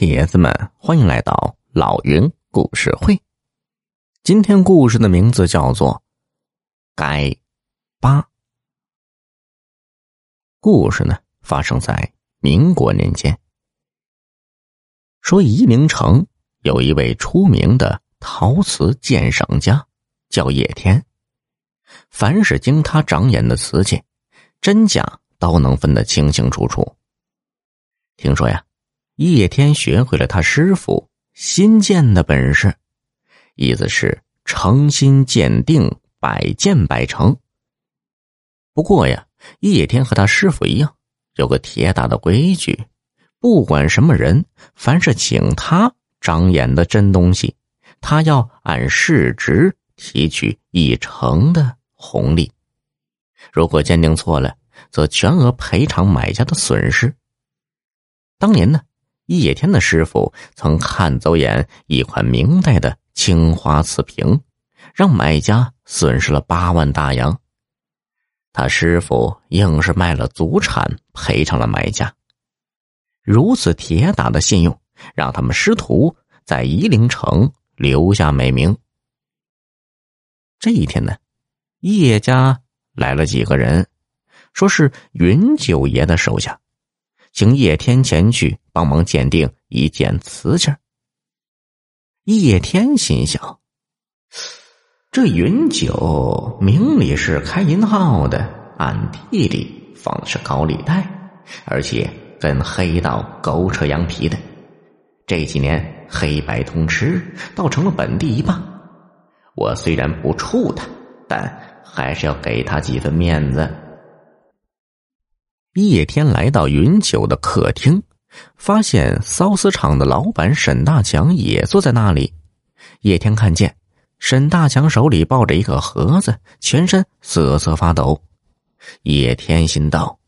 铁子们，欢迎来到老云故事会。今天故事的名字叫做《改八》。故事呢，发生在民国年间。说夷陵城有一位出名的陶瓷鉴赏家，叫叶天。凡是经他长眼的瓷器，真假都能分得清清楚楚。听说呀。叶天学会了他师傅新建的本事，意思是诚心鉴定，百鉴百成。不过呀，叶天和他师傅一样，有个铁打的规矩：不管什么人，凡是请他长眼的真东西，他要按市值提取一成的红利。如果鉴定错了，则全额赔偿买家的损失。当年呢。叶天的师傅曾看走眼一款明代的青花瓷瓶，让买家损失了八万大洋。他师傅硬是卖了祖产赔偿了买家。如此铁打的信用，让他们师徒在夷陵城留下美名。这一天呢，叶家来了几个人，说是云九爷的手下。请叶天前去帮忙鉴定一件瓷器。叶天心想：这云九明里是开银号的，暗地里放的是高利贷，而且跟黑道狗扯羊皮的。这几年黑白通吃，倒成了本地一霸。我虽然不怵他，但还是要给他几分面子。叶天来到云九的客厅，发现缫丝厂的老板沈大强也坐在那里。叶天看见沈大强手里抱着一个盒子，全身瑟瑟发抖。叶天心道：“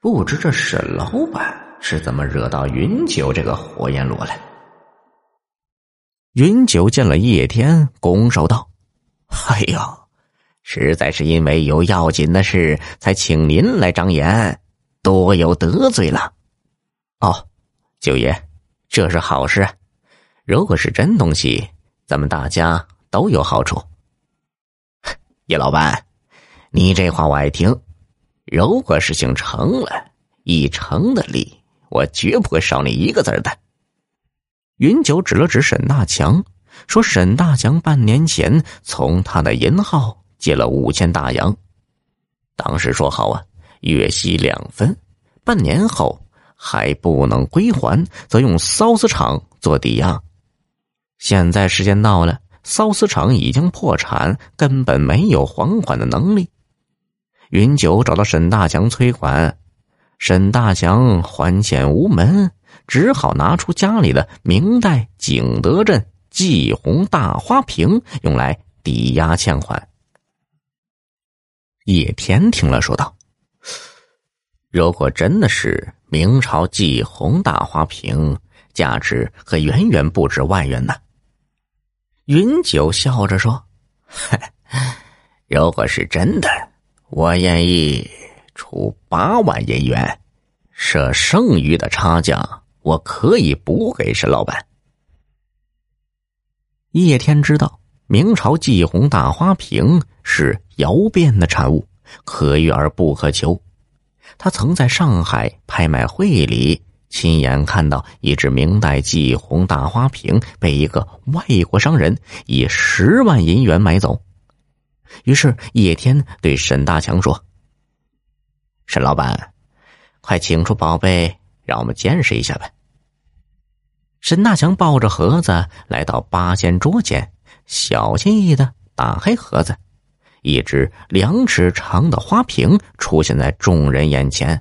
不知这沈老板是怎么惹到云九这个火焰罗来？”云九见了叶天，拱手道：“哎呀！”实在是因为有要紧的事，才请您来张眼，多有得罪了。哦，九爷，这是好事。如果是真东西，咱们大家都有好处。叶老板，你这话我爱听。如果事情成了，一成的利，我绝不会少你一个字的。云九指了指沈大强，说：“沈大强半年前从他的银号。”借了五千大洋，当时说好啊，月息两分，半年后还不能归还，则用缫丝厂做抵押。现在时间到了，缫丝厂已经破产，根本没有还款的能力。云九找到沈大强催款，沈大强还钱无门，只好拿出家里的明代景德镇季红大花瓶用来抵押欠款。叶天听了，说道：“如果真的是明朝季红大花瓶，价值可远远不止万元呢。”云九笑着说：“如果是真的，我愿意出八万银元，设剩余的差价，我可以补给沈老板。”叶天知道。明朝季红大花瓶是窑变的产物，可遇而不可求。他曾在上海拍卖会里亲眼看到一只明代季红大花瓶被一个外国商人以十万银元买走。于是叶天对沈大强说：“沈老板，快请出宝贝，让我们见识一下吧。”沈大强抱着盒子来到八仙桌前。小心翼翼的打开盒子，一只两尺长的花瓶出现在众人眼前。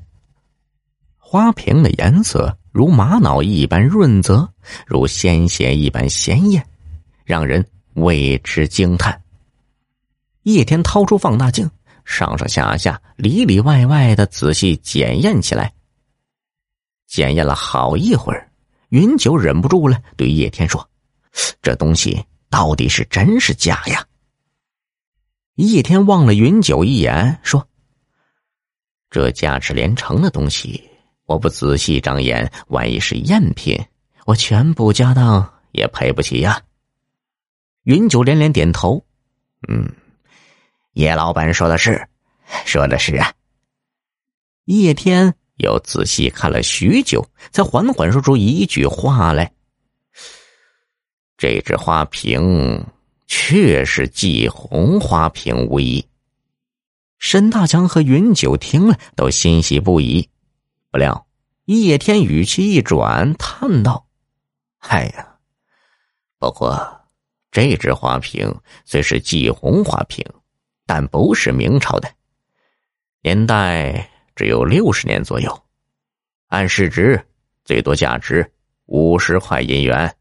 花瓶的颜色如玛瑙一般润泽，如鲜血一般鲜艳，让人为之惊叹。叶天掏出放大镜，上上下下、里里外外的仔细检验起来。检验了好一会儿，云九忍不住了，对叶天说：“这东西。”到底是真是假呀？叶天望了云九一眼，说：“这价值连城的东西，我不仔细长眼，万一是赝品，我全部家当也赔不起呀。云九连连点头，嗯，叶老板说的是，说的是啊。叶天又仔细看了许久，才缓缓说出一句话来：“这只花瓶确是季红花瓶无疑。”沈大强和云九听了都欣喜不已，不料叶天语气一转，叹道：“哎呀，不过……”这只花瓶虽是季红花瓶，但不是明朝的，年代只有六十年左右，按市值最多价值五十块银元。